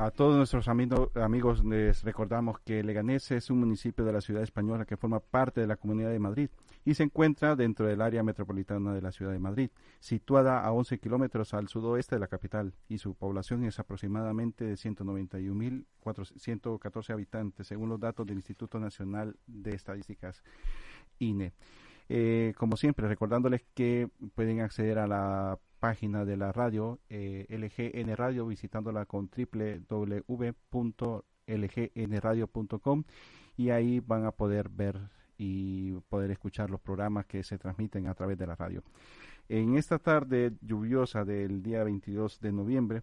A todos nuestros amigos les recordamos que Leganés es un municipio de la ciudad española que forma parte de la Comunidad de Madrid y se encuentra dentro del área metropolitana de la ciudad de Madrid, situada a 11 kilómetros al sudoeste de la capital y su población es aproximadamente de 191.414 habitantes, según los datos del Instituto Nacional de Estadísticas INE. Eh, como siempre, recordándoles que pueden acceder a la página de la radio eh, LGN Radio visitándola con www.lgnradio.com y ahí van a poder ver y poder escuchar los programas que se transmiten a través de la radio. En esta tarde lluviosa del día 22 de noviembre,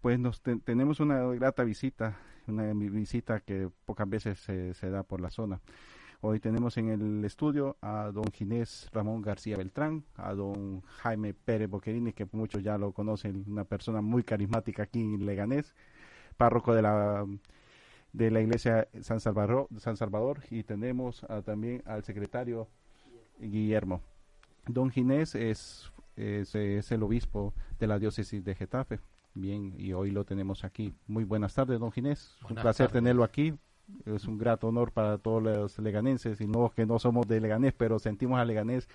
pues nos tenemos una grata visita, una visita que pocas veces se da por la zona. Hoy tenemos en el estudio a don Ginés Ramón García Beltrán, a don Jaime Pérez Boquerini, que muchos ya lo conocen, una persona muy carismática aquí en Leganés, párroco de la de la iglesia San Salvador, San Salvador y tenemos también al secretario Guillermo. Don Ginés es, es, el obispo de la diócesis de Getafe. Bien, y hoy lo tenemos aquí. Muy buenas tardes, don Ginés. un placer tenerlo aquí es un grato honor para todos los leganenses y no que no somos de Leganés, pero sentimos a Leganés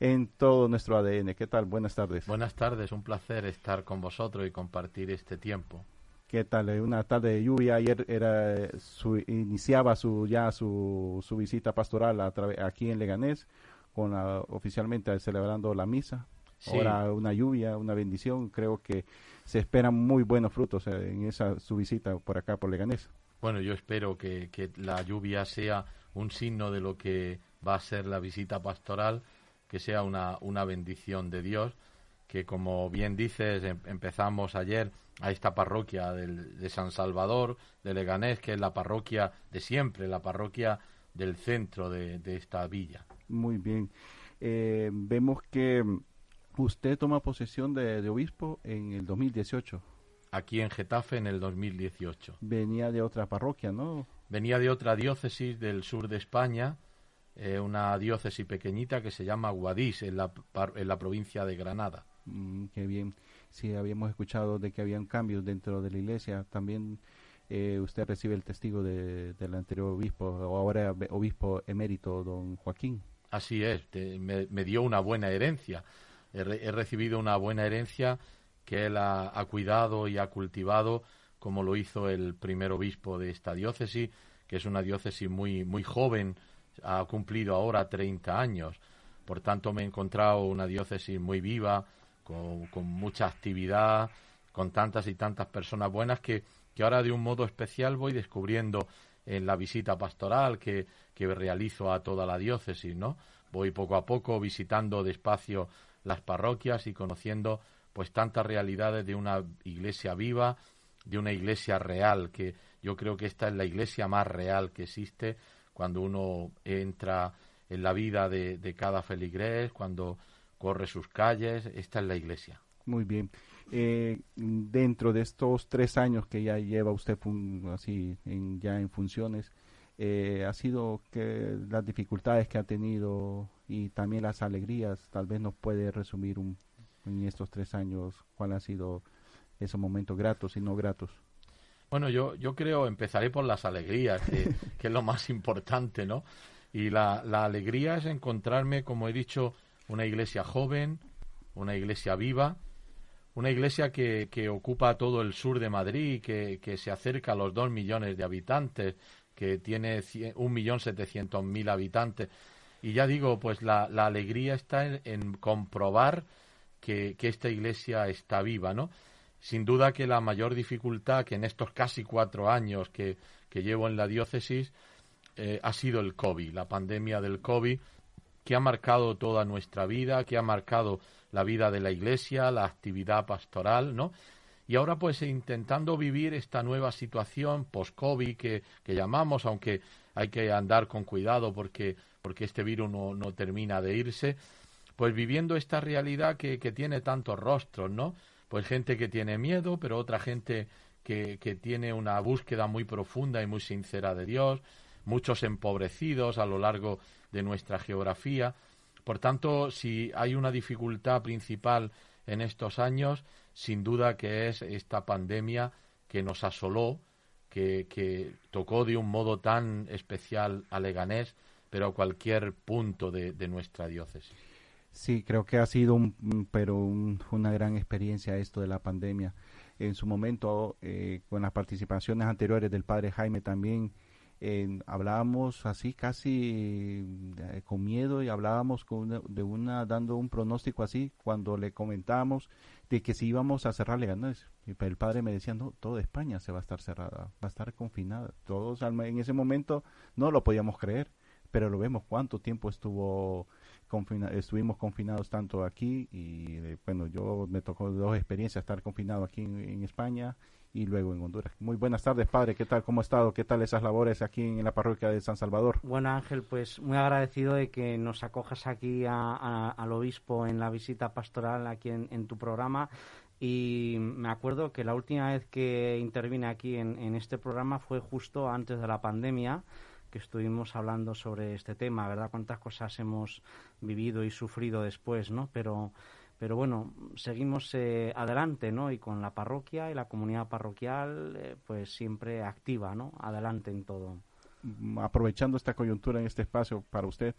en todo nuestro ADN. ¿Qué tal? Buenas tardes. Buenas tardes, un placer estar con vosotros y compartir este tiempo. ¿Qué tal? Una tarde de lluvia. Ayer era su, iniciaba su ya su, su visita pastoral a aquí en Leganés, con oficialmente celebrando la misa. Ahora una lluvia, una bendición. Creo que se esperan muy buenos frutos en esa su visita por acá por Leganés. Bueno, yo espero que, la lluvia sea un signo de lo que va a ser la visita pastoral, que sea una, una bendición de Dios, que como bien dices, em, empezamos ayer a esta parroquia de San Salvador, de Leganés, que es la parroquia de siempre, la parroquia del centro de, esta villa. Muy bien. Eh, vemos que usted toma posesión de, de obispo en el 2018 aquí en Getafe en el 2018. Venía de otra parroquia, ¿no? Venía de otra diócesis del sur de España, eh, una diócesis pequeñita que se llama Guadix, en la, en la provincia de Granada. Mm, qué bien. Sí, habíamos escuchado de que habían cambios dentro de la iglesia. También eh, usted recibe el testigo de, del anterior obispo, o ahora obispo emérito, don Joaquín. Así es, me, dio una buena herencia. he recibido una buena herencia que él ha, cuidado y ha cultivado, como lo hizo el primer obispo de esta diócesis, que es una diócesis muy, muy joven, ha cumplido ahora 30 años. Por tanto, me he encontrado una diócesis muy viva, con, mucha actividad, con tantas y tantas personas buenas que, que ahora de un modo especial voy descubriendo en la visita pastoral que, que realizo a toda la diócesis, ¿no? Voy poco a poco visitando despacio las parroquias y conociendo pues tantas realidades de una iglesia viva, de una iglesia real, que yo creo que esta es la iglesia más real que existe cuando uno entra en la vida de, cada feligrés, cuando corre sus calles, esta es la iglesia. Muy bien. Eh, dentro de estos tres años que ya lleva usted así en, ya en funciones, eh, ha sido que las dificultades que ha tenido y también las alegrías, tal vez nos puede resumir un, en estos tres años? ¿Cuál ha sido esos momentos gratos y no gratos? Bueno, yo, yo creo, empezaré por las alegrías, que, es lo más importante, ¿no? Y la, la, alegría es encontrarme, como he dicho, una iglesia joven, una iglesia viva, una iglesia que, que ocupa todo el sur de Madrid, que, que se acerca a los dos millones de habitantes, que tiene un millón setecientos mil habitantes. Y ya digo, pues la, la alegría está en comprobar que, esta iglesia está viva, ¿no? Sin duda que la mayor dificultad que en estos casi cuatro años que, llevo en la diócesis eh, ha sido el COVID, la pandemia del COVID, que ha marcado toda nuestra vida, que ha marcado la vida de la iglesia, la actividad pastoral, ¿no? Y ahora pues intentando vivir esta nueva situación post-COVID que, que, llamamos, aunque hay que andar con cuidado porque, porque este virus no, no termina de irse, pues viviendo esta realidad que, tiene tantos rostros, ¿no? Pues gente que tiene miedo, pero otra gente que, tiene una búsqueda muy profunda y muy sincera de Dios, muchos empobrecidos a lo largo de nuestra geografía. Por tanto, si hay una dificultad principal en estos años, sin duda que es esta pandemia que nos asoló, que tocó de un modo tan especial a Leganés, pero a cualquier punto de, nuestra diócesis. Sí, creo que ha sido un, pero una gran experiencia esto de la pandemia. En su momento, eh, con las participaciones anteriores del padre Jaime también, hablábamos así casi eh, con miedo y hablábamos con de una dando un pronóstico así cuando le comentábamos de que si íbamos a cerrar Leganés el padre me decía no toda España se va a estar cerrada va a estar confinada todos en ese momento no lo podíamos creer pero lo vemos cuánto tiempo estuvo estuvimos confinados tanto aquí y eh, bueno yo me tocó dos experiencias estar confinado aquí en España y luego en Honduras. Muy buenas tardes, padre. ¿Qué tal? ¿Cómo ha estado? ¿Qué tal esas labores aquí en la parroquia de San Salvador? Bueno, Ángel, pues muy agradecido de que nos acojas aquí al obispo en la visita pastoral aquí en, tu programa. Y me acuerdo que la última vez que intervine aquí en, en este programa fue justo antes de la pandemia que estuvimos hablando sobre este tema, ¿verdad? Cuántas cosas hemos vivido y sufrido después, ¿no? Pero pero bueno, seguimos eh, adelante, ¿no? Y con la parroquia y la comunidad parroquial, eh, pues siempre activa, ¿no? Adelante en todo. Aprovechando esta coyuntura en este espacio para usted,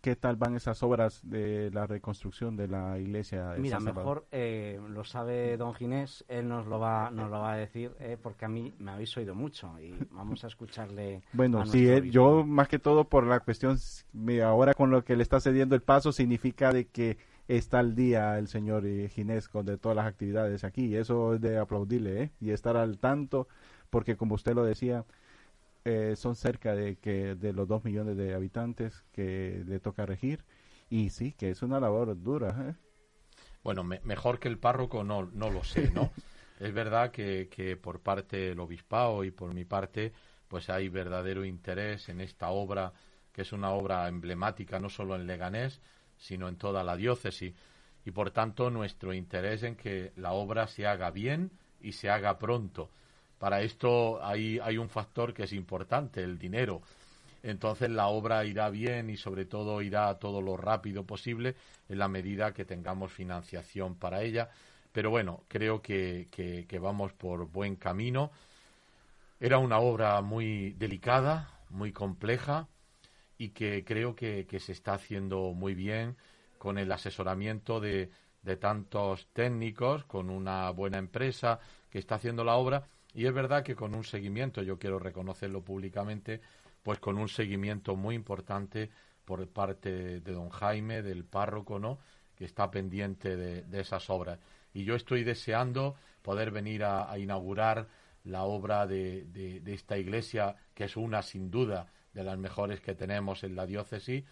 ¿qué tal van esas obras de la reconstrucción de la iglesia? Mira, mejor eh, lo sabe don Ginés, él nos lo va, nos lo va a decir, porque a mí me habéis oído mucho y vamos a escucharle. bueno, sí, yo más que todo por la cuestión, ahora con lo que le está cediendo el paso, significa de que está al día el señor Ginés con de todas las actividades aquí y eso es de aplaudirle ¿eh? y estar al tanto porque como usted lo decía eh, son cerca de que de los dos millones de habitantes que le toca regir y sí que es una labor dura ¿eh? bueno mejor que el párroco no no lo sé no es verdad que, que por parte del obispado y por mi parte pues hay verdadero interés en esta obra que es una obra emblemática no solo en Leganés sino en toda la diócesis. Y por tanto nuestro interés en que la obra se haga bien y se haga pronto. Para esto hay, un factor que es importante, el dinero. Entonces la obra irá bien y sobre todo irá todo lo rápido posible en la medida que tengamos financiación para ella. Pero bueno, creo que, que vamos por buen camino. Era una obra muy delicada, muy compleja, y que creo que, se está haciendo muy bien con el asesoramiento de, de tantos técnicos, con una buena empresa que está haciendo la obra y es verdad que con un seguimiento, yo quiero reconocerlo públicamente, pues con un seguimiento muy importante por parte de don Jaime, del párroco, ¿no? Que está pendiente de, esas obras. Y yo estoy deseando poder venir a, inaugurar la obra de, esta iglesia, que es una sin duda de las mejores que tenemos en la diócesis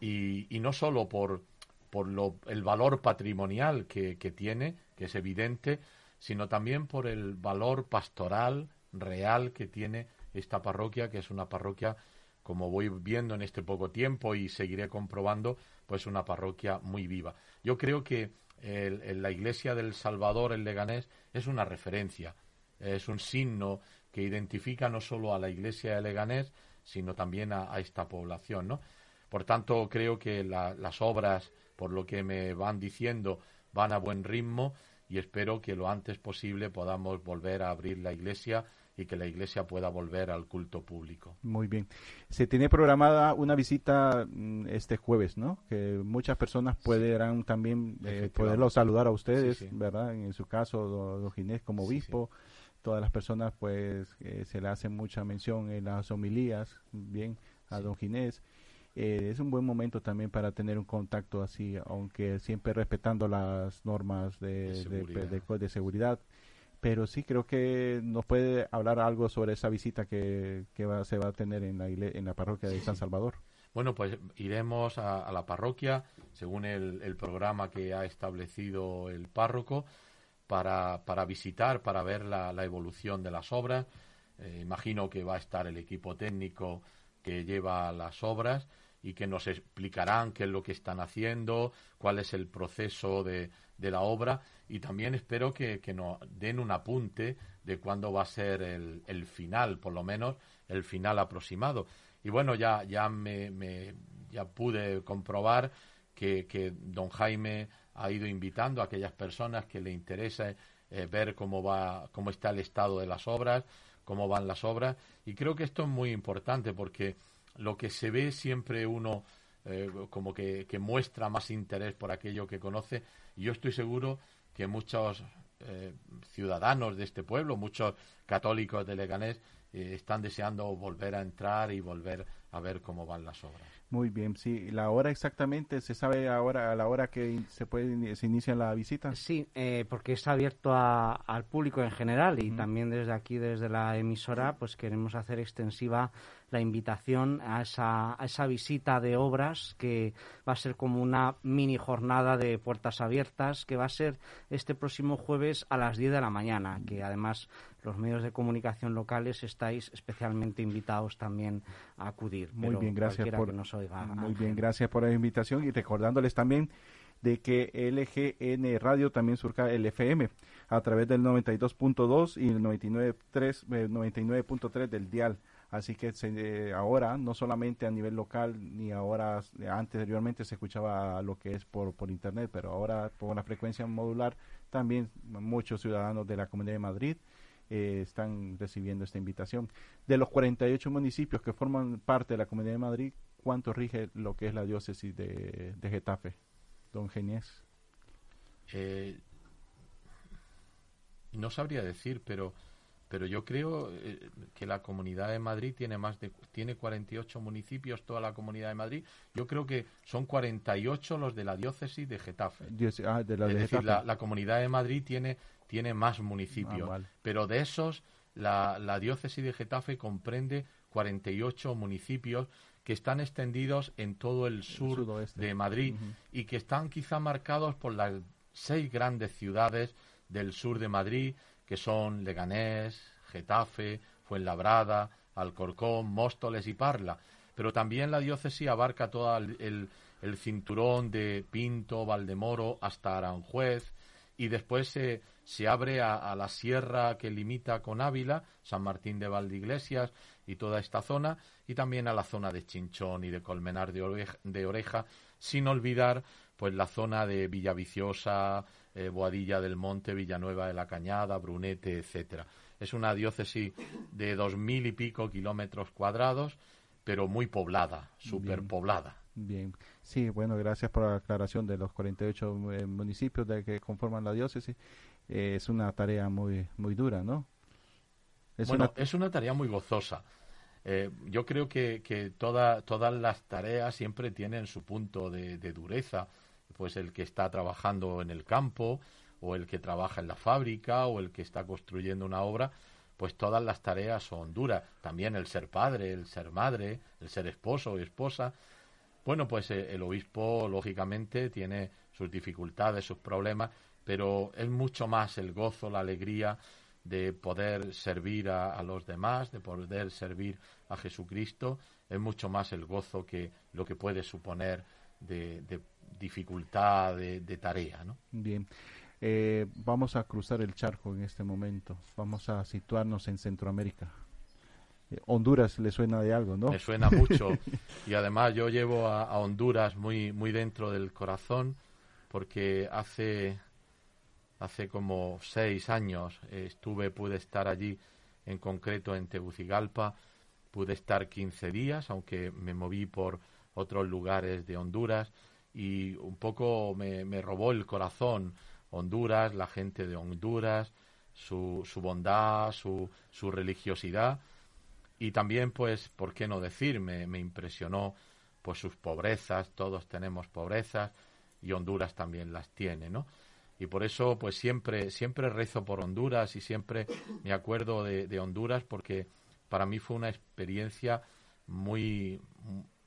y, no solo por, por lo, el valor patrimonial que tiene, que es evidente, sino también por el valor pastoral real que tiene esta parroquia, que es una parroquia, como voy viendo en este poco tiempo y seguiré comprobando, pues una parroquia muy viva. Yo creo que el, la iglesia del Salvador, el Leganés, es una referencia, es un signo que identifica no solo a la iglesia de Leganés, sino también a, esta población, ¿no? Por tanto, creo que las obras, por lo que me van diciendo, van a buen ritmo y espero que lo antes posible podamos volver a abrir la iglesia y que la iglesia pueda volver al culto público. Muy bien. Se tiene programada una visita mm, este jueves, ¿no? Que muchas personas podrán también eh, poderlo saludar a ustedes, ¿verdad? En su caso, don, Ginés como obispo todas las personas pues eh, se le hace mucha mención en las homilías, bien, a don Ginés. Eh, es un buen momento también para tener un contacto así, aunque siempre respetando las normas de, seguridad. Pero sí creo que nos puede hablar algo sobre esa visita que, que se va a tener en la, en la parroquia de San Salvador. Bueno, pues iremos a, la parroquia según el, el programa que ha establecido el párroco para, para visitar, para ver la, la evolución de las obras. Eh, imagino que va a estar el equipo técnico que lleva las obras y que nos explicarán qué es lo que están haciendo, cuál es el proceso de, de la obra y también espero que, que, nos den un apunte de cuándo va a ser el, el, final, por lo menos el final aproximado. Y bueno, ya, ya, me, me ya pude comprobar que, que don Jaime ha ido invitando a aquellas personas que le interesa eh, ver cómo va, cómo está el estado de las obras, cómo van las obras. Y creo que esto es muy importante porque lo que se ve siempre uno eh, como que, muestra más interés por aquello que conoce. Y yo estoy seguro que muchos eh, ciudadanos de este pueblo, muchos católicos de Leganés, están deseando volver a entrar y volver a ver cómo van las obras. Muy bien, sí. ¿La hora exactamente se sabe ahora a la hora que se puede se inicia la visita? Sí, eh, porque está abierto al público en general y también desde aquí, desde la emisora, pues queremos hacer extensiva la invitación a esa, a esa visita de obras que va a ser como una mini jornada de puertas abiertas que va a ser este próximo jueves a las 10 de la mañana, que además los medios de comunicación locales estáis especialmente invitados también a acudir. Muy bien, gracias por Muy bien, gracias por la invitación y recordándoles también de que LGN Radio también surca el FM a través del 92.2 y el 99.3 99.3 eh, del dial. Así que eh, ahora, no solamente a nivel local, ni ahora, anteriormente se escuchaba lo que es por, por internet, pero ahora por la frecuencia modular, también muchos ciudadanos de la Comunidad de Madrid eh, están recibiendo esta invitación. De los 48 municipios que forman parte de la Comunidad de Madrid, ¿cuánto rige lo que es la diócesis de, Getafe, don Geniés? Eh, no sabría decir, pero pero yo creo eh, que la Comunidad de Madrid tiene más de tiene 48 municipios toda la Comunidad de Madrid. Yo creo que son 48 los de la diócesis de Getafe. Ah, es decir, la, Comunidad de Madrid tiene tiene más municipios, ah, pero de esos la, la diócesis de Getafe comprende 48 municipios que están extendidos en todo el sur de Madrid y que están quizá marcados por las seis grandes ciudades del sur de Madrid, que son Leganés, Getafe, Fuenlabrada, Alcorcón, Móstoles y Parla. Pero también la diócesis abarca todo el, cinturón de Pinto, Valdemoro hasta Aranjuez y después se, se abre a, la sierra que limita con Ávila, San Martín de Valdeiglesias y toda esta zona, y también a la zona de Chinchón y de Colmenar de Oreja sin olvidar pues la zona de Villaviciosa, eh, Boadilla del Monte, Villanueva de la Cañada, Brunete, etcétera. Es una diócesis de dos mil y pico kilómetros cuadrados, pero muy poblada, superpoblada. Bien. sí, bueno, gracias por la aclaración de los 48 eh, municipios de que conforman la diócesis. Eh, es una tarea muy muy dura, ¿no? Es bueno, una... es una tarea muy gozosa. yo creo que, que todas las tareas siempre tienen su punto de dureza pues el que está trabajando en el campo o el que trabaja en la fábrica o el que está construyendo una obra, pues todas las tareas son duras. También el ser padre, el ser madre, el ser esposo y esposa. Bueno, pues eh, el obispo lógicamente tiene sus dificultades, sus problemas, pero es mucho más el gozo, la alegría de poder servir a, los demás, de poder servir a Jesucristo, es mucho más el gozo que lo que puede suponer de dificultad de, tarea. ¿no? Bien. Eh, vamos a cruzar el charco en este momento. Vamos a situarnos en Centroamérica. Eh, Honduras le suena de algo, ¿no? Me suena mucho. y además yo llevo a, Honduras muy, muy dentro del corazón porque hace, hace como seis años estuve, pude estar allí, en concreto en Tegucigalpa. Pude estar 15 días, aunque me moví por otros lugares de Honduras y un poco me, robó el corazón Honduras, la gente de Honduras, su, su bondad, su, su religiosidad y también pues, ¿por qué no decir? Me, me impresionó pues sus pobrezas, todos tenemos pobrezas y Honduras también las tiene, ¿no? Y por eso pues siempre, siempre rezo por Honduras y siempre me acuerdo de, de Honduras porque para mí fue una experiencia muy,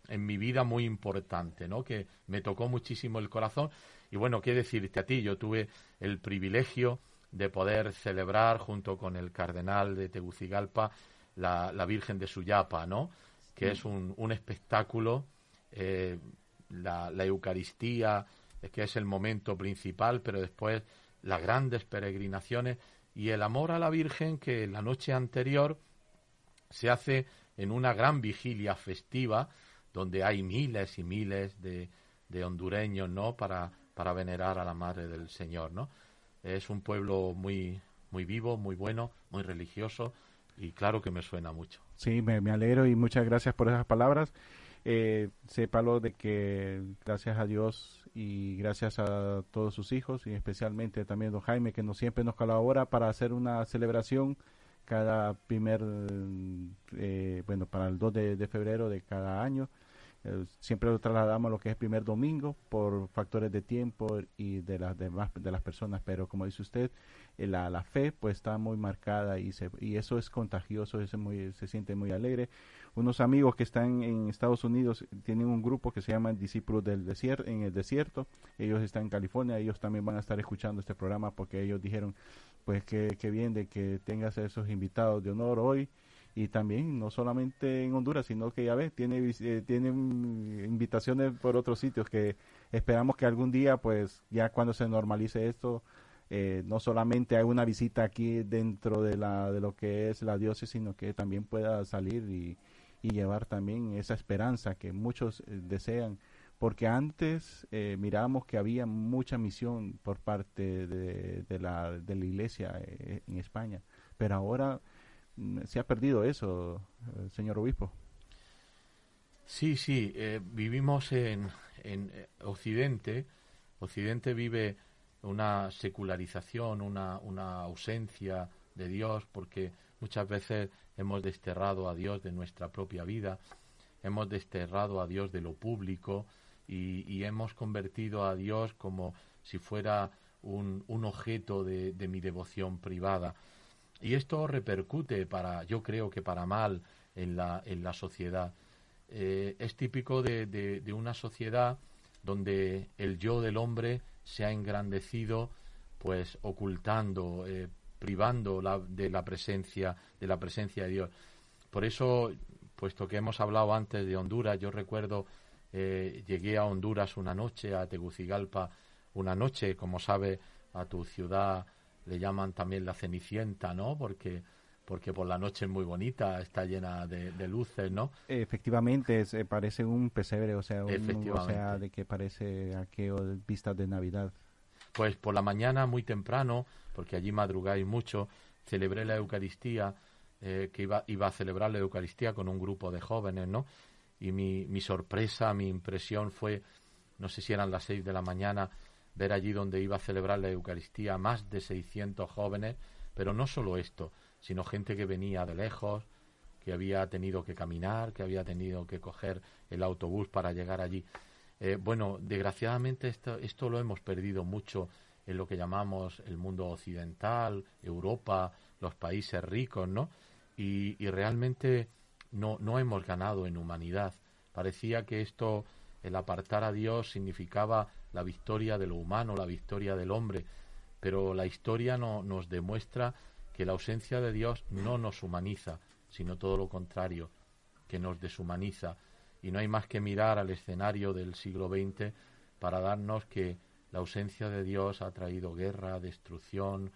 en mi vida muy importante, ¿no? Que me tocó muchísimo el corazón. Y bueno, qué decirte a ti, yo tuve el privilegio de poder celebrar junto con el cardenal de Tegucigalpa la, la Virgen de Suyapa, ¿no? Que es un, un espectáculo, eh, la, la Eucaristía, que es el momento principal, pero después las grandes peregrinaciones y el amor a la Virgen que la noche anterior se hace en una gran vigilia festiva donde hay miles y miles de, de hondureños, ¿no? Para, para venerar a la Madre del Señor, ¿no? Es un pueblo muy, muy vivo, muy bueno, muy religioso y claro que me suena mucho. Sí, me, me alegro y muchas gracias por esas palabras. Eh, sépalo de que gracias a Dios y gracias a todos sus hijos y especialmente también don Jaime que nos siempre nos colabora para hacer una celebración cada primer, eh, bueno, para el 2 de, febrero de cada año. Eh, siempre lo trasladamos a lo que es el primer domingo por factores de tiempo y de las demás de las personas, pero como dice usted, eh, la, la fe pues está muy marcada y, se, y eso es contagioso, eso muy, se siente muy alegre. Unos amigos que están en Estados Unidos tienen un grupo que se llama Discípulos del Desierto, en el desierto, ellos están en California, ellos también van a estar escuchando este programa porque ellos dijeron pues que, bien de que tengas esos invitados de honor hoy y también no solamente en Honduras, sino que ya ves, tiene, eh, invitaciones por otros sitios que esperamos que algún día, pues ya cuando se normalice esto, eh, no solamente hay una visita aquí dentro de, la, de lo que es la diócesis, sino que también pueda salir y, llevar también esa esperanza que muchos eh, desean. Porque antes eh, mirábamos que había mucha misión por parte de, la, de la iglesia en España, pero ahora se ha perdido eso, eh, señor obispo. Sí, sí, vivimos en, en Occidente, Occidente vive una secularización, una, una ausencia de Dios, porque muchas veces hemos desterrado a Dios de nuestra propia vida, hemos desterrado a Dios de lo público, y, hemos convertido a Dios como si fuera un, un objeto de, mi devoción privada. Y esto repercute para, yo creo que para mal en la, en la sociedad. Eh, es típico de, de, una sociedad donde el yo del hombre se ha engrandecido, pues ocultando, eh, privando la, de la presencia, de la presencia de Dios. Por eso, puesto que hemos hablado antes de Honduras, yo recuerdo eh, llegué a Honduras una noche, a Tegucigalpa una noche, como sabe, a tu ciudad le llaman también la Cenicienta, ¿no? Porque porque por la noche es muy bonita, está llena de, luces, ¿no? Efectivamente, se parece un pesebre, o sea, o sea, de que parece aquello vistas de Navidad. Pues por la mañana muy temprano, porque allí madrugáis mucho, celebré la Eucaristía, eh, que iba, iba a celebrar la Eucaristía con un grupo de jóvenes, ¿no? y mi, mi sorpresa, mi impresión fue, no sé si eran las seis de la mañana, ver allí donde iba a celebrar la Eucaristía más de 600 jóvenes, pero no solo esto, sino gente que venía de lejos, que había tenido que caminar, que había tenido que coger el autobús para llegar allí. Eh, bueno, desgraciadamente esto, esto lo hemos perdido mucho en lo que llamamos el mundo occidental, Europa, los países ricos, ¿no? Y, y realmente no, no hemos ganado en humanidad. Parecía que esto, el apartar a Dios, significaba la victoria de lo humano, la victoria del hombre, pero la historia no, nos demuestra que la ausencia de Dios no nos humaniza, sino todo lo contrario, que nos deshumaniza. Y no hay más que mirar al escenario del siglo XX para darnos que la ausencia de Dios ha traído guerra, destrucción,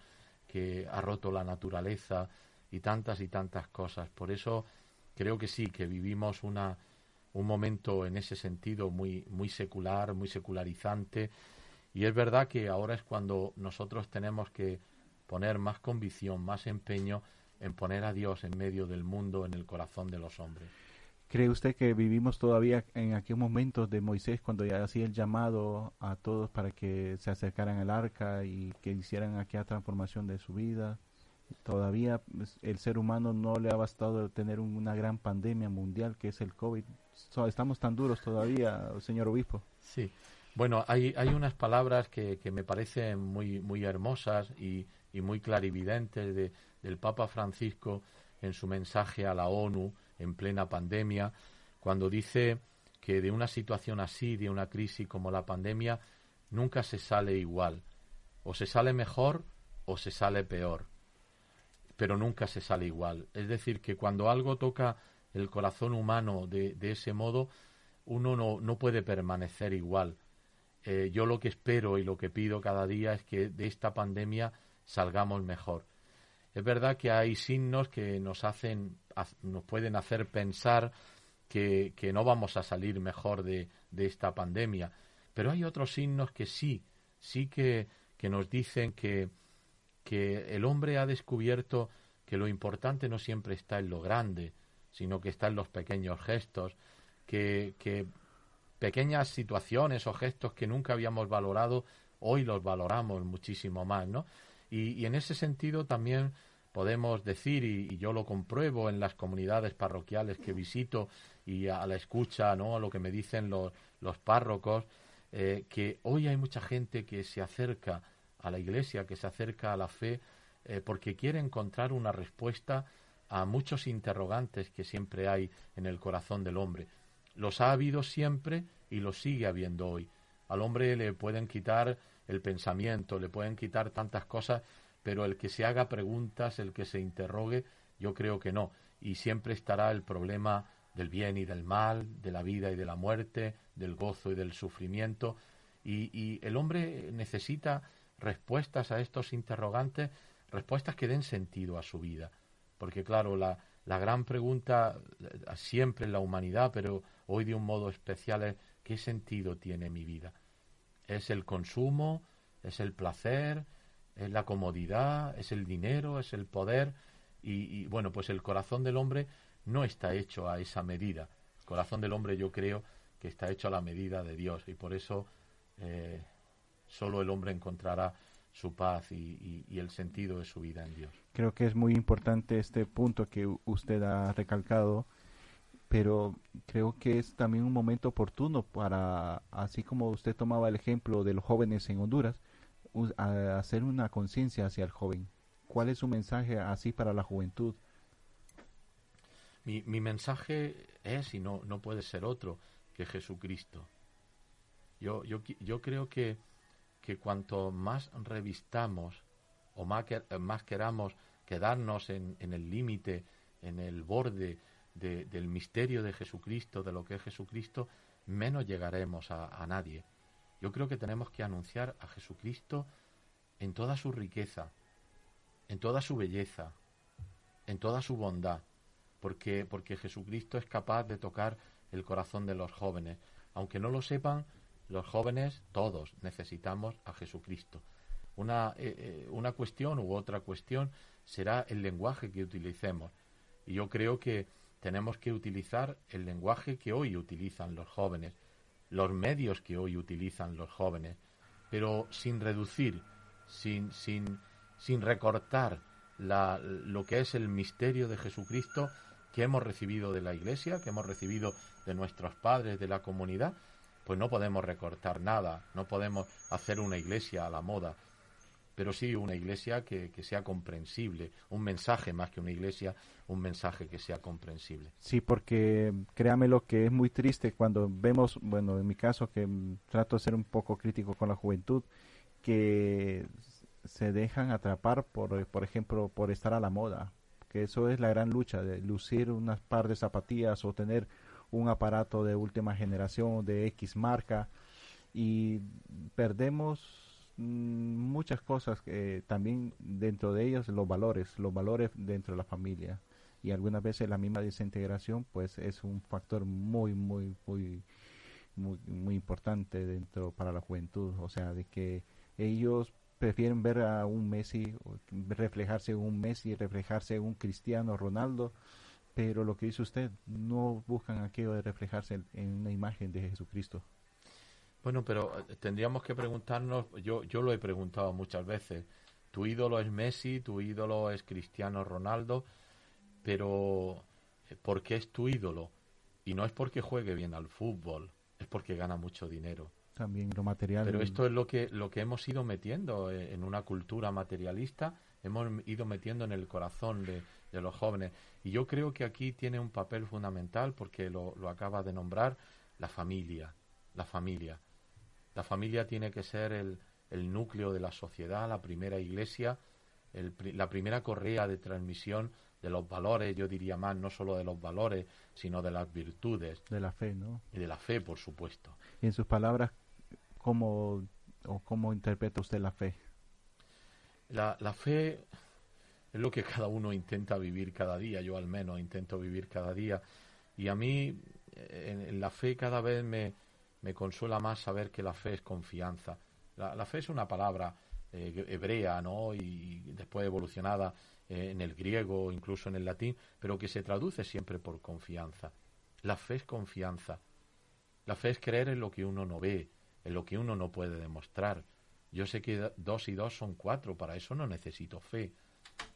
que ha roto la naturaleza y tantas y tantas cosas. Por eso creo que sí, que vivimos una, un momento en ese sentido muy, muy secular, muy secularizante. Y es verdad que ahora es cuando nosotros tenemos que poner más convicción, más empeño en poner a Dios en medio del mundo, en el corazón de los hombres. ¿Cree usted que vivimos todavía en aquellos momentos de Moisés cuando ya hacía el llamado a todos para que se acercaran al arca y que hicieran aquella transformación de su vida? Todavía pues, el ser humano no le ha bastado tener una gran pandemia mundial que es el COVID. estamos tan duros todavía, señor obispo. Sí. Bueno, hay, hay unas palabras que, que me parecen muy, muy hermosas y, y muy clarividentes de, del Papa Francisco en su mensaje a la ONU en plena pandemia, cuando dice que de una situación así, de una crisis como la pandemia, nunca se sale igual. O se sale mejor o se sale peor pero nunca se sale igual. Es decir, que cuando algo toca el corazón humano de, ese modo, uno no, no puede permanecer igual. Eh, yo lo que espero y lo que pido cada día es que de esta pandemia salgamos mejor. Es verdad que hay signos que nos hacen, nos pueden hacer pensar que, que no vamos a salir mejor de, de, esta pandemia, pero hay otros signos que sí, sí que, que nos dicen que, que el hombre ha descubierto que lo importante no siempre está en lo grande, sino que está en los pequeños gestos, que, que pequeñas situaciones o gestos que nunca habíamos valorado, hoy los valoramos muchísimo más, ¿no? Y, en ese sentido también podemos decir, y, yo lo compruebo en las comunidades parroquiales que visito y a la escucha, ¿no? A lo que me dicen los, los párrocos, eh, que hoy hay mucha gente que se acerca a la iglesia, que se acerca a la fe, eh, porque quiere encontrar una respuesta a muchos interrogantes que siempre hay en el corazón del hombre. Los ha habido siempre y los sigue habiendo hoy. Al hombre le pueden quitar el pensamiento, le pueden quitar tantas cosas, pero el que se haga preguntas, el que se interrogue, yo creo que no. Y siempre estará el problema del bien y del mal, de la vida y de la muerte, del gozo y del sufrimiento. Y, y el hombre necesita respuestas a estos interrogantes, respuestas que den sentido a su vida. Porque claro, la, la gran pregunta eh, siempre en la humanidad, pero hoy de un modo especial es ¿qué sentido tiene mi vida? ¿Es el consumo? ¿Es el placer? ¿Es la comodidad? ¿Es el dinero? ¿Es el poder? Y, bueno, pues el corazón del hombre no está hecho a esa medida. El corazón del hombre yo creo que está hecho a la medida de Dios y por eso eh, solo el hombre encontrará su paz y, el sentido de su vida en Dios. Creo que es muy importante este punto que usted ha recalcado, pero creo que es también un momento oportuno para, así como usted tomaba el ejemplo de los jóvenes en Honduras, hacer una conciencia hacia el joven. ¿Cuál es su mensaje así para la juventud? Mi, mi mensaje es, y no, no puede ser otro, que Jesucristo. Yo, yo, yo creo que que cuanto más revistamos o más, más queramos quedarnos en, el límite, en el borde del misterio de Jesucristo, de lo que es Jesucristo, menos llegaremos a, a nadie. Yo creo que tenemos que anunciar a Jesucristo en toda su riqueza, en toda su belleza, en toda su bondad, porque, porque Jesucristo es capaz de tocar el corazón de los jóvenes. Aunque no lo sepan, los jóvenes, todos, necesitamos a Jesucristo. Una, eh, eh, una cuestión u otra cuestión será el lenguaje que utilicemos. Y yo creo que tenemos que utilizar el lenguaje que hoy utilizan los jóvenes, los medios que hoy utilizan los jóvenes, pero sin reducir, sin, sin, sin recortar lo que es el misterio de Jesucristo que hemos recibido de la Iglesia, que hemos recibido de nuestros padres, de la comunidad, pues no podemos recortar nada, no podemos hacer una iglesia a la moda, pero sí una iglesia que, sea comprensible, un mensaje más que una iglesia, un mensaje que sea comprensible. Sí, porque créame lo que es muy triste cuando vemos, bueno, en mi caso que trato de ser un poco crítico con la juventud, que se dejan atrapar por, por ejemplo, por estar a la moda, que eso es la gran lucha de lucir unas par de zapatillas o tener un aparato de última generación de X marca y perdemos mm, muchas cosas que también dentro de ellas los valores, los valores dentro de la familia. Y algunas veces la misma desintegración pues es un factor muy muy muy muy, muy importante dentro para la juventud, o sea, de que ellos prefieren ver a un Messi, reflejarse en un Messi, reflejarse en un Cristiano Ronaldo, pero lo que dice usted, no buscan aquello de reflejarse en una imagen de Jesucristo. Bueno, pero eh, tendríamos que preguntarnos, yo, yo lo he preguntado muchas veces, tu ídolo es Messi, tu ídolo es Cristiano Ronaldo, pero eh, ¿por qué es tu ídolo? Y no es porque juegue bien al fútbol, es porque gana mucho dinero. También lo material. Pero esto es lo que, lo que hemos ido metiendo eh, en una cultura materialista, hemos ido metiendo en el corazón de, de los jóvenes. Y yo creo que aquí tiene un papel fundamental, porque lo, lo acaba de nombrar, la familia. La familia. La familia tiene que ser el, el núcleo de la sociedad, la primera iglesia, el, la primera correa de transmisión de los valores, yo diría más, no solo de los valores, sino de las virtudes. De la fe, ¿no? Y de la fe, por supuesto. Y en sus palabras, ¿cómo, o cómo interpreta usted la fe? La, la fe es lo que cada uno intenta vivir cada día, yo al menos intento vivir cada día. Y a mí en, la fe cada vez me, me, consuela más saber que la fe es confianza. La, fe es una palabra eh, hebrea, ¿no? Y después evolucionada eh, en el griego, incluso en el latín, pero que se traduce siempre por confianza. La fe es confianza. La fe es creer en lo que uno no ve, en lo que uno no puede demostrar. Yo sé que dos y dos son cuatro, para eso no necesito fe.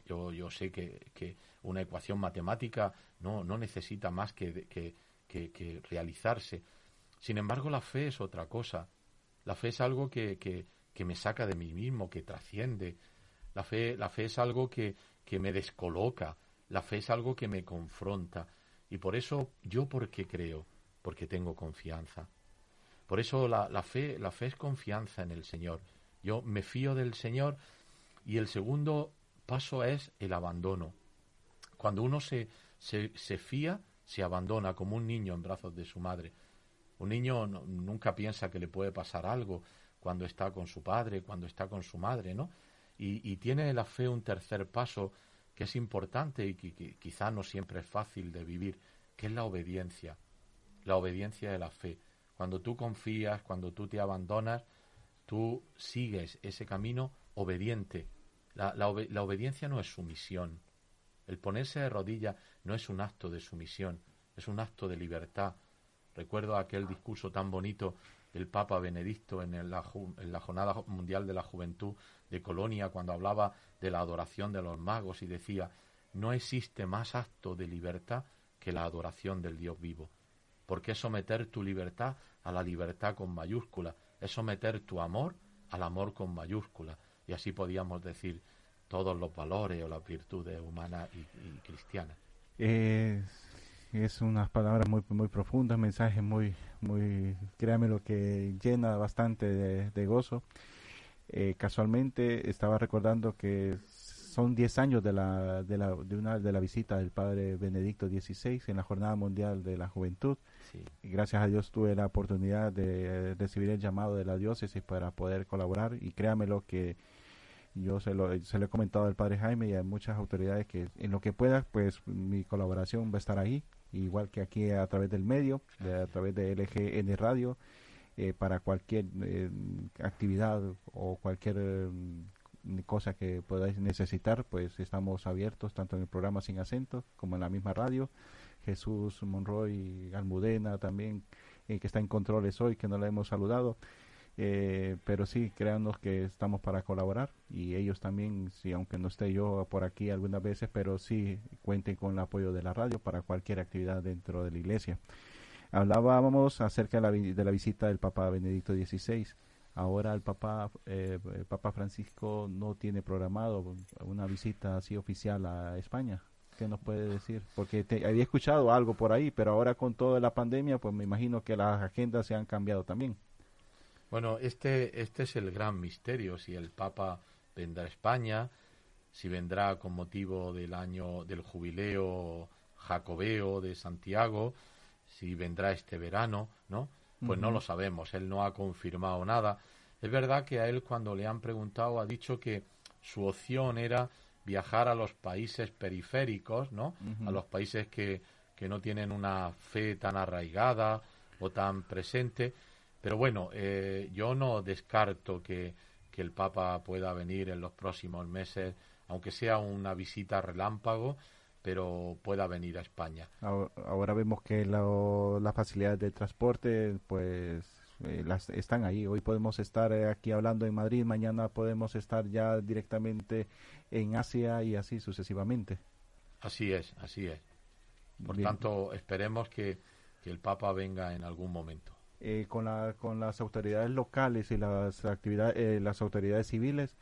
Yo, yo sé que, que una ecuación matemática no, no necesita más que, que, que, realizarse. Sin embargo, la fe es otra cosa. La fe es algo que, me saca de mí mismo, que trasciende. La fe, la fe es algo que, que me descoloca. La fe es algo que me confronta. Y por eso, ¿yo por qué creo? Porque tengo confianza. Por eso la, la, fe, la fe es confianza en el Señor. Yo me fío del Señor y el segundo paso es el abandono. Cuando uno se, se, se fía, se abandona como un niño en brazos de su madre. Un niño nunca piensa que le puede pasar algo, cuando está con su padre, cuando está con su madre, ¿no? Y, tiene la fe un tercer paso que es importante y que, quizá no siempre es fácil de vivir, que es la obediencia, la obediencia de la fe. Cuando tú confías, cuando tú te abandonas, tú sigues ese camino obediente. La, la, obediencia no es sumisión. El ponerse de rodillas no es un acto de sumisión, es un acto de libertad. Recuerdo aquel discurso tan bonito el Papa Benedicto en, la, Jornada Mundial de la Juventud de Colonia, cuando hablaba de la adoración de los magos y decía, no existe más acto de libertad que la adoración del Dios vivo. Porque es someter tu libertad a la libertad con mayúscula, es someter tu amor al amor con mayúscula. Y así podíamos decir todos los valores o las virtudes humanas y, cristianas. es unas palabras muy muy profundas, mensajes muy muy, créame lo que llena bastante de, gozo. Eh, casualmente estaba recordando que son 10 años de la, de, la, de, una, de la visita del Padre Benedicto XVI en la Jornada Mundial de la Juventud. Y gracias a Dios tuve la oportunidad de recibir el llamado de la diócesis para poder colaborar y créame lo que yo se lo, se lo he comentado al Padre Jaime y a muchas autoridades que en lo que pueda, pues mi colaboración va a estar ahí igual que aquí a través del medio, a través de LGN Radio, eh, para cualquier eh, actividad o cualquier mm, cosa que podáis necesitar, pues estamos abiertos tanto en el programa Sin Acento como en la misma radio. Jesús Monroy Almudena también, eh, que está en controles hoy, que no la hemos saludado. Eh, pero sí, créanos que estamos para colaborar y ellos también, sí, aunque no esté yo por aquí algunas veces, pero sí cuenten con el apoyo de la radio para cualquier actividad dentro de la iglesia. Hablábamos acerca de la, de la visita del Papa Benedicto XVI. Ahora el Papa, eh, el Papa Francisco no tiene programado una visita así oficial a España. ¿Qué nos puede decir? Porque había escuchado algo por ahí, pero ahora con toda la pandemia, pues me imagino que las agendas se han cambiado también. Bueno, este, este es el gran misterio, si el Papa vendrá a España, si vendrá con motivo del año del jubileo jacobeo de Santiago, si vendrá este verano, ¿no? Pues no lo sabemos, él no ha confirmado nada. Es verdad que a él cuando le han preguntado ha dicho que su opción era viajar a los países periféricos, ¿no? A los países que, que no tienen una fe tan arraigada o tan presente pero bueno, eh, yo no descarto que, que el Papa pueda venir en los próximos meses, aunque sea una visita relámpago, pero pueda venir a España. Ahora, vemos que las facilidades de transporte, pues eh, las están ahí. Hoy podemos estar eh, aquí hablando en Madrid, mañana podemos estar ya directamente en Asia y así sucesivamente. Así es, así es. Por tanto, esperemos que, que el Papa venga en algún momento. Eh, con, la, con las autoridades locales y las, actividades, eh, las autoridades civiles,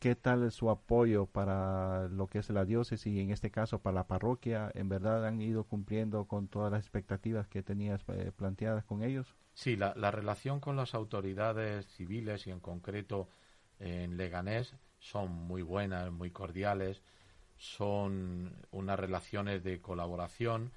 ¿qué tal su apoyo para lo que es la diócesis y en este caso para la parroquia? ¿En verdad han ido cumpliendo con todas las expectativas que tenías eh, planteadas con ellos? Sí, la, la relación con las autoridades civiles y en concreto en Leganés son muy buenas, muy cordiales, son unas relaciones de colaboración,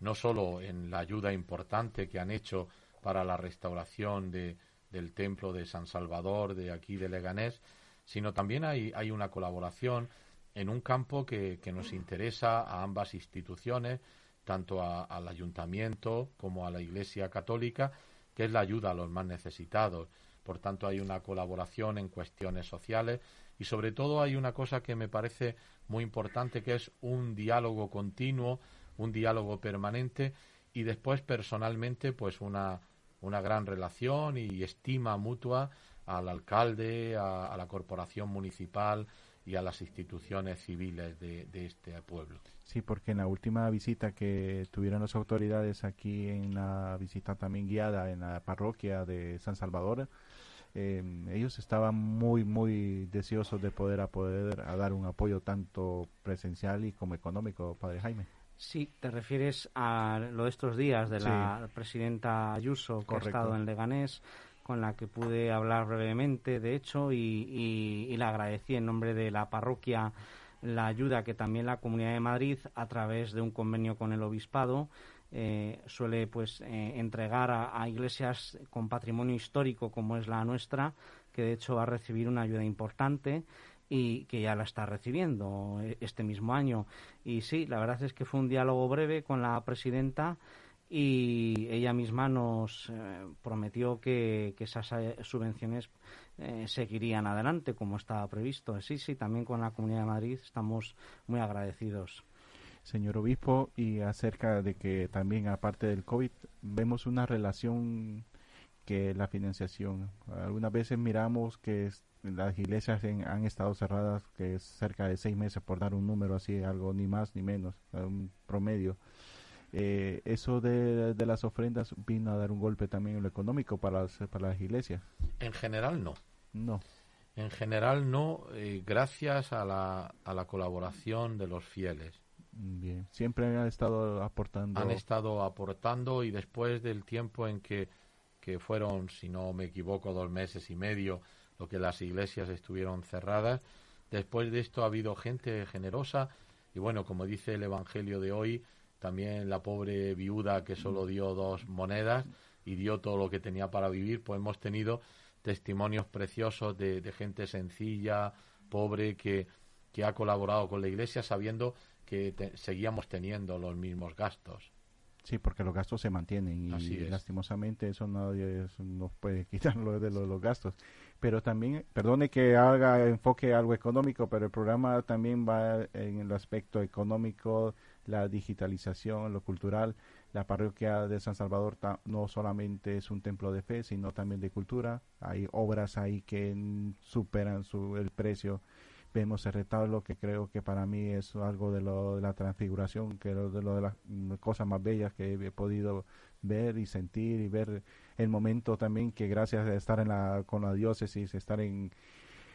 no solo en la ayuda importante que han hecho para la restauración de, del templo de San Salvador, de aquí de Leganés, sino también hay, hay una colaboración en un campo que, que nos interesa a ambas instituciones, tanto al ayuntamiento como a la Iglesia Católica, que es la ayuda a los más necesitados. por tanto hay una colaboración en cuestiones sociales y sobre todo hay una cosa que me parece muy importante que es un diálogo continuo, un diálogo permanente y después personalmente pues una, una gran relación y estima mutua al alcalde, a, la corporación municipal y a las instituciones civiles de, este pueblo. Sí, porque en la última visita que tuvieron las autoridades aquí en la visita también guiada en la parroquia de San Salvador, em, ellos estaban muy, muy deseosos de poder, a poder dar un apoyo tanto presencial y como económico, Padre Jaime. Sí, te refieres a lo de estos días de la presidenta Ayuso que ha estado en Leganés, con la que pude hablar brevemente, de hecho, y, y, le agradecí en nombre de la parroquia la ayuda que también la Comunidad de Madrid, a través de un convenio con el Obispado, eh, suele pues eh, entregar a, a, iglesias con patrimonio histórico como es la nuestra, que de hecho va a recibir una ayuda importante y que ya la está recibiendo eh, este mismo año. Y sí, la verdad es que fue un diálogo breve con la presidenta y ella misma nos eh, prometió que, esas eh, subvenciones seguirían adelante como estaba previsto. Sí, sí, también con la Comunidad de Madrid estamos muy agradecidos. Señor Obispo, y acerca de que también aparte del COVID vemos una relación que la financiación. Algunas veces miramos que las iglesias han estado cerradas que es cerca de seis meses por dar un número así, algo ni más ni menos, un promedio. Eh, eso de, las ofrendas vino a dar un golpe también en lo económico para las, para las iglesias. En general no. No. En general no, eh, gracias a la, a la colaboración de los fieles. Bien, siempre han estado aportando. Han estado aportando y después del tiempo en que que fueron, si no me equivoco, dos meses y medio lo que las iglesias estuvieron cerradas. Después de esto ha habido gente generosa y bueno, como dice el Evangelio de hoy, también la pobre viuda que solo dio dos monedas y dio todo lo que tenía para vivir, pues hemos tenido testimonios preciosos de, gente sencilla, pobre, que, que, ha colaborado con la iglesia sabiendo que seguíamos teniendo los mismos gastos. Sí, porque los gastos se mantienen y, lastimosamente eso nadie nos puede quitarlo de los, gastos. Pero también, perdone que haga enfoque algo económico, pero el programa también va en el aspecto económico, la digitalización, lo cultural. La parroquia de San Salvador no solamente es un templo de fe, sino también de cultura. Hay obras ahí que superan su, el precio vemos el retablo que creo que para mí es algo de, lo, de la transfiguración, que es de, de las cosas más bellas que he podido ver y sentir y ver el momento también que gracias a estar en la, con la diócesis, estar en,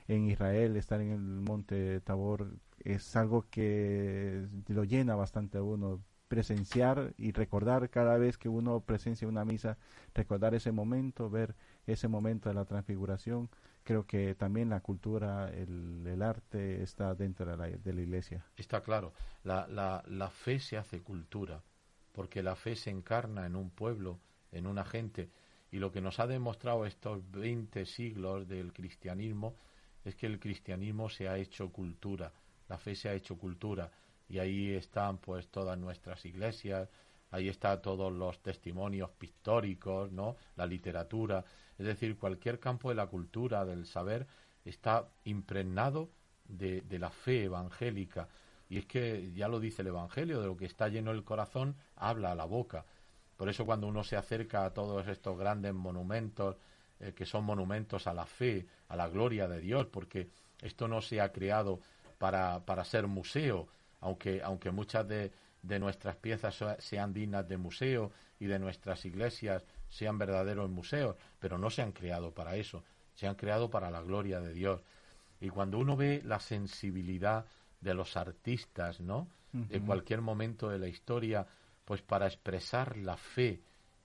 en Israel, estar en el monte Tabor, es algo que lo llena bastante a uno. Presenciar y recordar cada vez que uno presencia una misa, recordar ese momento, ver ese momento de la transfiguración, creo que también la cultura, el, el arte está dentro de la, de la, iglesia. Está claro, la, la, la fe se hace cultura, porque la fe se encarna en un pueblo, en una gente, y lo que nos ha demostrado estos 20 siglos del cristianismo es que el cristianismo se ha hecho cultura, la fe se ha hecho cultura, y ahí están pues todas nuestras iglesias, ahí están todos los testimonios pictóricos, ¿no? La literatura, es decir, cualquier campo de la cultura, del saber, está impregnado de, la fe evangélica. Y es que ya lo dice el Evangelio, de lo que está lleno el corazón, habla a la boca. Por eso cuando uno se acerca a todos estos grandes monumentos, eh, que son monumentos a la fe, a la gloria de Dios, porque esto no se ha creado para, para ser museo, aunque, aunque muchas de, de nuestras piezas sean dignas de museo y de nuestras iglesias sean verdaderos museos, pero no se han creado para eso, se han creado para la gloria de Dios. Y cuando uno ve la sensibilidad de los artistas, ¿no? De cualquier momento de la historia, pues para expresar la fe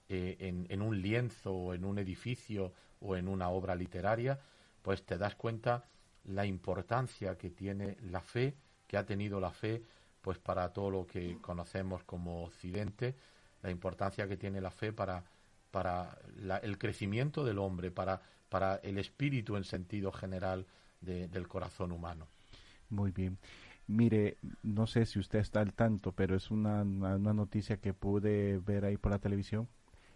eh, en, en, un lienzo o en un edificio o en una obra literaria, pues te das cuenta la importancia que tiene la fe, que ha tenido la fe pues para todo lo que conocemos como Occidente, la importancia que tiene la fe para, para el crecimiento del hombre, para, para el espíritu en sentido general del corazón humano. Muy bien. Mire, no sé si usted está al tanto, pero es una, una, noticia que pude ver ahí por la televisión.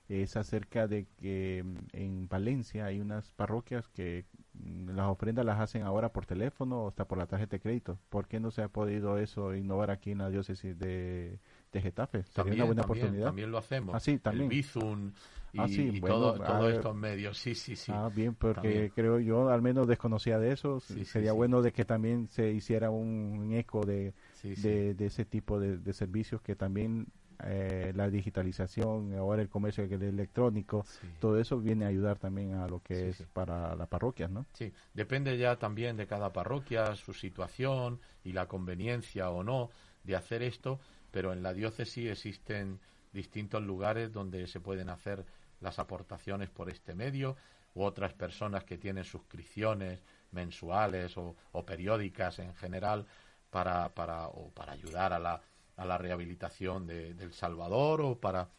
es acerca de que mm, en Valencia hay unas parroquias que mm, las ofrendas las hacen ahora por teléfono o hasta por la tarjeta de crédito. ¿Por qué no se ha podido eso innovar aquí en la diócesis de, Getafe? Sería también, una buena oportunidad. También lo hacemos. Ah, también. El Bizum y, ah, todos estos medios. Sí, sí, sí. Ah, bien, porque creo yo al menos desconocía de eso. Sería bueno de que también se hiciera un, eco de, de, ese tipo de servicios que también eh, la digitalización, ahora el comercio electrónico, todo eso viene a ayudar también a lo que es para la parroquia, ¿no? Sí, depende ya también de cada parroquia, su situación y la conveniencia o no de hacer esto, pero en la diócesis existen distintos lugares donde se pueden hacer las aportaciones por este medio u otras personas que tienen suscripciones mensuales o, periódicas en general para, para, o para ayudar a la a la rehabilitación de, del Salvador o para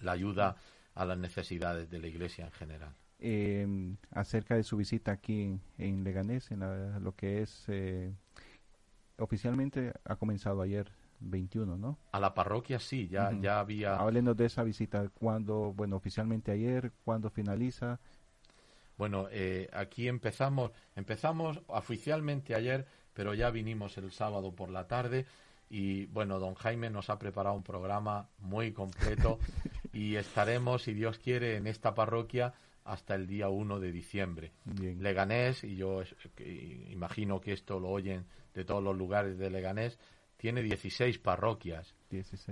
la ayuda a las necesidades de la Iglesia en general. Eh, acerca de su visita aquí en, Leganés, en lo que es eh, oficialmente ha comenzado ayer 21, ¿no? A la parroquia sí, ya, ya había... Háblenos de esa visita, cuando, bueno, oficialmente ayer, cuándo finaliza. Bueno, eh, aquí empezamos, empezamos oficialmente ayer, pero ya vinimos el sábado por la tarde y bueno, don Jaime nos ha preparado un programa muy completo y estaremos, si Dios quiere, en esta parroquia hasta el día 1 de diciembre. Leganés, y yo imagino que esto lo oyen de todos los lugares de Leganés, tiene 16 parroquias.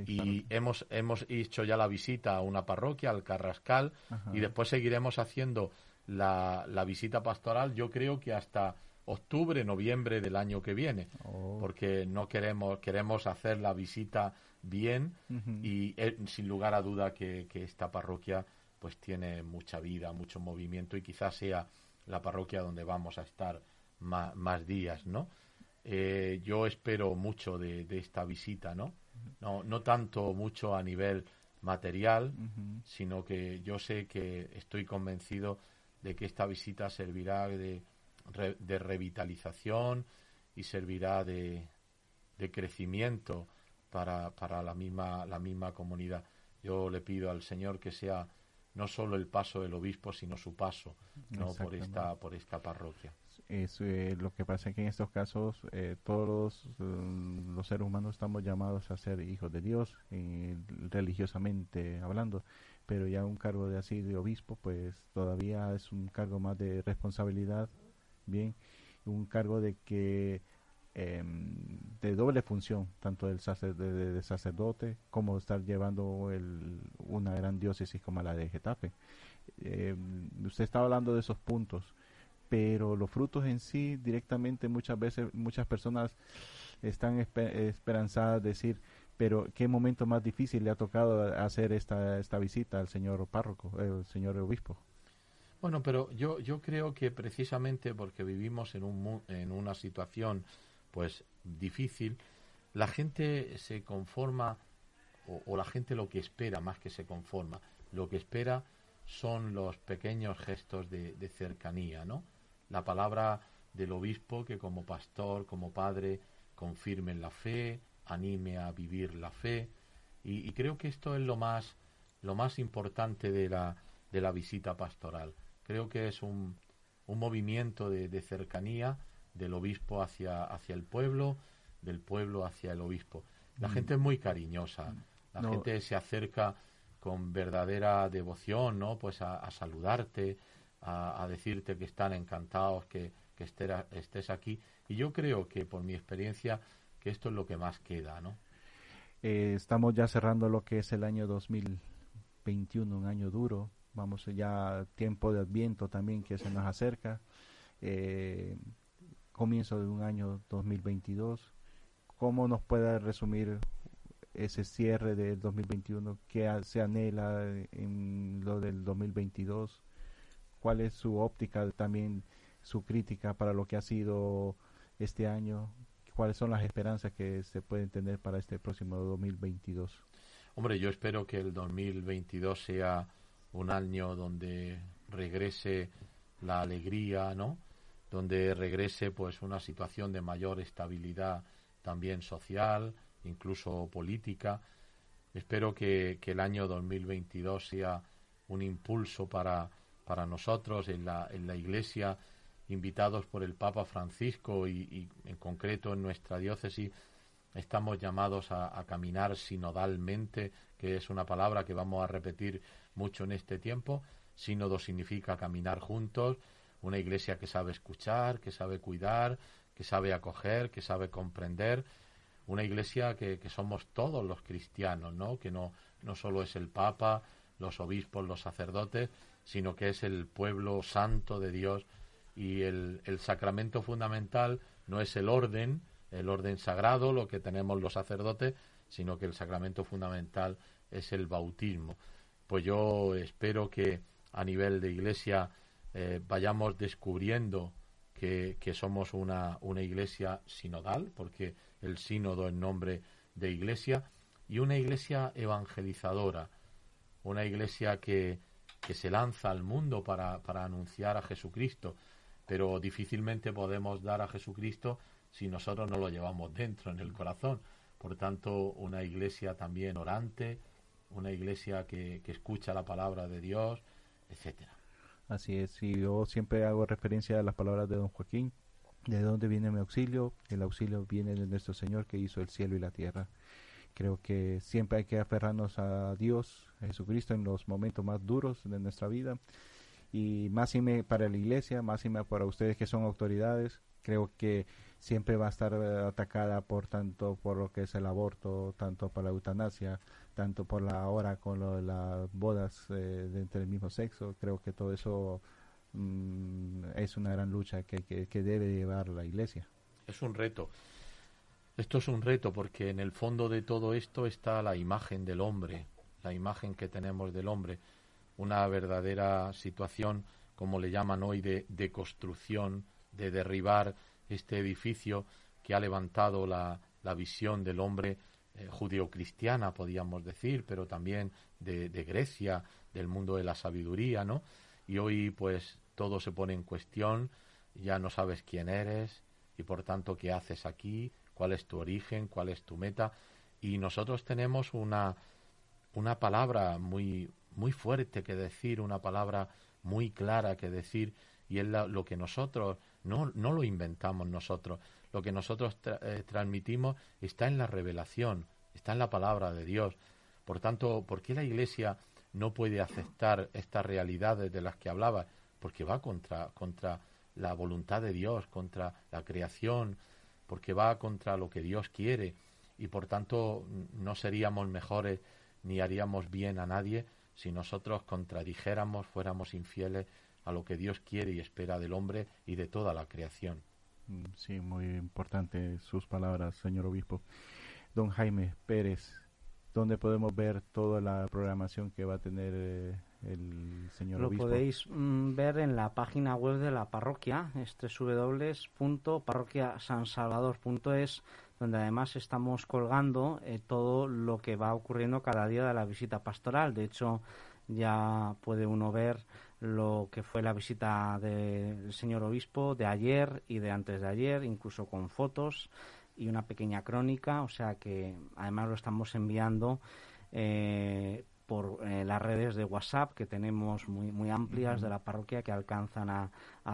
y hemos hemos hecho ya la visita a una parroquia, al Carrascal, y después seguiremos haciendo la, la visita pastoral, yo creo que hasta octubre, noviembre del año que viene, oh. porque no queremos queremos hacer la visita bien y eh, sin lugar a duda que, esta parroquia pues tiene mucha vida, mucho movimiento y quizás sea la parroquia donde vamos a estar más, días, ¿no? Eh, yo espero mucho de, esta visita, ¿no? ¿no? No tanto mucho a nivel material, sino que yo sé que estoy convencido de que esta visita servirá de, de revitalización y servirá de, de crecimiento para, para la, misma, la misma comunidad. Yo le pido al Señor que sea no solo el paso del obispo, sino su paso ¿no? por, esta, por esta parroquia. Es, eh, lo que pasa es que en estos casos eh, todos mm, los seres humanos estamos llamados a ser hijos de Dios, religiosamente hablando, pero ya un cargo de así de obispo, pues todavía es un cargo más de responsabilidad bien, un cargo de que em, de doble función, tanto del de, sacerdote como estar llevando el, una gran diócesis como la de Getafe. Em, usted estaba hablando de esos puntos, pero los frutos en sí directamente muchas veces muchas personas están esperanzadas de decir, pero qué momento más difícil le ha tocado hacer esta, esta visita al señor párroco, el señor obispo. Bueno, pero yo, yo creo que precisamente porque vivimos en, un, en una situación pues difícil, la gente se conforma, o, la gente lo que espera más que se conforma, lo que espera son los pequeños gestos de, cercanía, ¿no? La palabra del obispo que como pastor, como padre, confirme la fe, anime a vivir la fe, y, y creo que esto es lo más, lo más importante de la, de la visita pastoral Creo que es un, un movimiento de, cercanía del obispo hacia, hacia el pueblo, del pueblo hacia el obispo. La mm. gente es muy cariñosa, la gente se acerca con verdadera devoción, ¿no? Pues a, saludarte, a, decirte que están encantados que, que estés aquí. Y yo creo que por mi experiencia que esto es lo que más queda, ¿no? Eh, estamos ya cerrando lo que es el año 2021, un año duro, vamos ya tiempo de adviento también que se nos acerca, eh, comienzo de un año 2022, ¿cómo nos puede resumir ese cierre del 2021? ¿Qué se anhela en lo del 2022? ¿Cuál es su óptica también, su crítica para lo que ha sido este año? ¿Cuáles son las esperanzas que se pueden tener para este próximo 2022? Hombre, yo espero que el 2022 sea un año donde regrese la alegría, ¿no? Donde regrese pues una situación de mayor estabilidad también social, incluso política. Espero que, que el año 2022 sea un impulso para, para nosotros en la, en la Iglesia, invitados por el Papa Francisco y, en concreto en nuestra diócesis, estamos llamados a, caminar sinodalmente, que es una palabra que vamos a repetir mucho en este tiempo. Sínodo significa caminar juntos, una iglesia que sabe escuchar, que sabe cuidar, que sabe acoger, que sabe comprender, una iglesia que, somos todos los cristianos, ¿no? Que no, no solo es el Papa, los obispos, los sacerdotes, sino que es el pueblo santo de Dios y el, el sacramento fundamental no es el orden, el orden sagrado, lo que tenemos los sacerdotes, sino que el sacramento fundamental es el bautismo. Pues yo espero que a nivel de iglesia eh, vayamos descubriendo que, que somos una, una, iglesia sinodal, porque el sínodo es nombre de iglesia, y una iglesia evangelizadora, una iglesia que, que se lanza al mundo para, para anunciar a Jesucristo, pero difícilmente podemos dar a Jesucristo si nosotros no lo llevamos dentro, en el corazón. Por tanto, una iglesia también orante, una iglesia que, que escucha la palabra de Dios, etcétera. Así es, y yo siempre hago referencia a las palabras de don Joaquín, de dónde viene mi auxilio, el auxilio viene de nuestro Señor que hizo el cielo y la tierra. Creo que siempre hay que aferrarnos a Dios, a Jesucristo en los momentos más duros de nuestra vida y más para la iglesia, más para ustedes que son autoridades, creo que siempre va a estar eh, atacada por tanto por lo que es el aborto, tanto por la eutanasia, tanto por la hora con lo de las bodas eh, de entre el mismo sexo. Creo que todo eso mm, es una gran lucha que, que, debe llevar la iglesia. Es un reto. Esto es un reto porque en el fondo de todo esto está la imagen del hombre, la imagen que tenemos del hombre, una verdadera situación, como le llaman hoy, de, de construcción, de derribar este edificio que ha levantado la, la visión del hombre eh, judeocristiana, podríamos decir, pero también de, de, Grecia, del mundo de la sabiduría, ¿no? Y hoy, pues, todo se pone en cuestión, ya no sabes quién eres y, por tanto, qué haces aquí, cuál es tu origen, cuál es tu meta. Y nosotros tenemos una, una palabra muy, muy fuerte que decir, una palabra muy clara que decir, y es lo que nosotros no, no lo inventamos nosotros. Lo que nosotros eh, transmitimos está en la revelación, está en la palabra de Dios. Por tanto, ¿por qué la Iglesia no puede aceptar estas realidades de las que hablaba? Porque va contra, contra la voluntad de Dios, contra la creación, porque va contra lo que Dios quiere y por tanto no seríamos mejores ni haríamos bien a nadie si nosotros contradijéramos, fuéramos infieles a lo que Dios quiere y espera del hombre y de toda la creación. Mm, sí, muy importante sus palabras, señor obispo. Don Jaime Pérez, ¿dónde podemos ver toda la programación que va a tener eh, el señor Lo obispo? Lo podéis mm, ver en la página web de la parroquia, este www.parroquiasansalvador.es, donde además estamos colgando eh, todo lo que va ocurriendo cada día de la visita pastoral. De hecho, ya puede uno ver lo que fue la visita del señor obispo de ayer y de antes de ayer, incluso con fotos y una pequeña crónica, o sea que además lo estamos enviando eh, por eh, las redes de WhatsApp que tenemos muy, muy amplias de la parroquia que alcanzan a,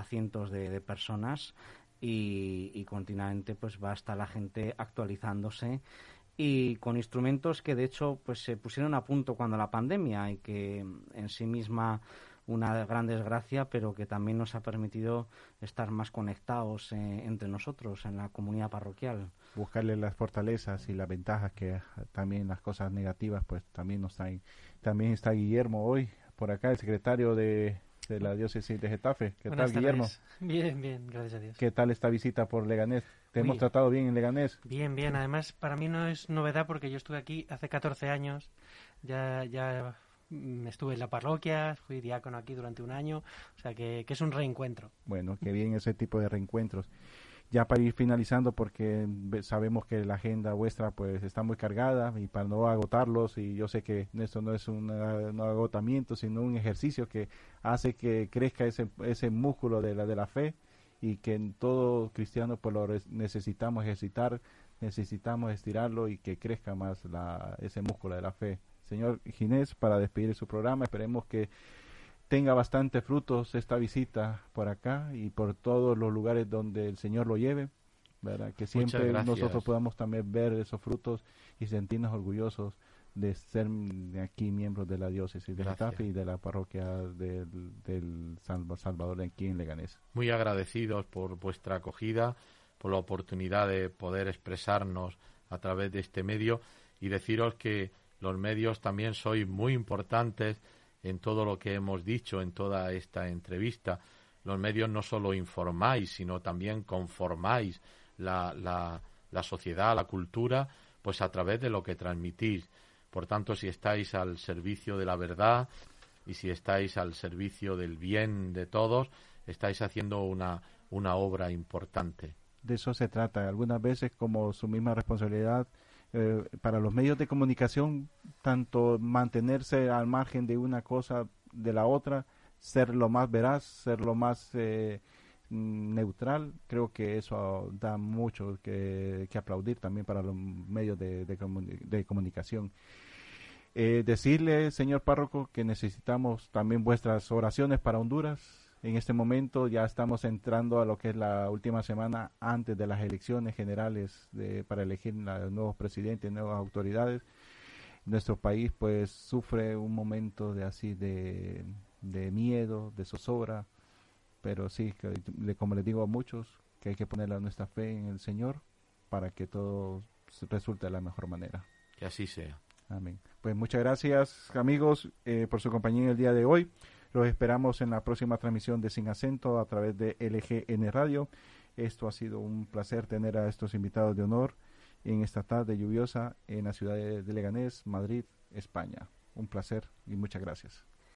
cientos de, personas y, y, continuamente pues va a estar la gente actualizándose. Y con instrumentos que de hecho pues se pusieron a punto cuando la pandemia y que en sí misma una gran desgracia, pero que también nos ha permitido estar más conectados eh, entre nosotros en la comunidad parroquial. Buscarle las fortalezas y las ventajas que también las cosas negativas, pues también nos traen. También está Guillermo hoy por acá, el secretario de, de la diócesis de Getafe. ¿Qué tal, Guillermo? Bien, bien, gracias a Dios. ¿Qué tal esta visita por Leganés? ¿Te hemos tratado bien en Leganés? Bien, bien. Además, para mí no es novedad porque yo estuve aquí hace 14 años. Ya, ya estuve en la parroquia, fui diácono aquí durante un año, o sea que, es un reencuentro. Bueno, qué bien ese tipo de reencuentros. Ya para ir finalizando, porque sabemos que la agenda vuestra pues está muy cargada y para no agotarlos, y yo sé que esto no es un, agotamiento, sino un ejercicio que hace que crezca ese, ese músculo de la, de la fe y que en todo cristiano pues lo necesitamos ejercitar, necesitamos estirarlo y que crezca más la, ese músculo de la fe señor Ginés, para despedir su programa. Esperemos que tenga bastante frutos esta visita por acá y por todos los lugares donde el Señor lo lleve. ¿verdad? Que siempre nosotros podamos también ver esos frutos y sentirnos orgullosos de ser aquí miembros de la diócesis de Getafe y de la parroquia del, del Salvador aquí en Leganés. Muy agradecidos por vuestra acogida, por la oportunidad de poder expresarnos a través de este medio y deciros que los medios también sois muy importantes en todo lo que hemos dicho en toda esta entrevista. Los medios no solo informáis, sino también conformáis la, la, la sociedad, la cultura, pues a través de lo que transmitís. Por tanto, si estáis al servicio de la verdad y si estáis al servicio del bien de todos, estáis haciendo una, una obra importante. De eso se trata. Algunas veces, como su misma responsabilidad, eh, para los medios de comunicación, tanto mantenerse al margen de una cosa de la otra, ser lo más veraz, ser lo más eh, neutral, creo que eso da mucho que, aplaudir también para los medios de, de, comunicación. Eh, decirle, señor párroco, que necesitamos también vuestras oraciones para Honduras, en este momento ya estamos entrando a lo que es la última semana antes de las elecciones generales de, para elegir nuevos presidentes, nuevas autoridades. Nuestro país pues sufre un momento de así de, miedo, de zozobra, pero sí, como les digo a muchos, que hay que poner nuestra fe en el Señor para que todo resulte de la mejor manera. Que así sea. Amén. Pues muchas gracias amigos eh, por su compañía en el día de hoy. Los esperamos en la próxima transmisión de Sin Acento a través de LGN Radio. Esto ha sido un placer tener a estos invitados de honor en esta tarde lluviosa en la ciudad de Leganés, Madrid, España. Un placer y muchas gracias.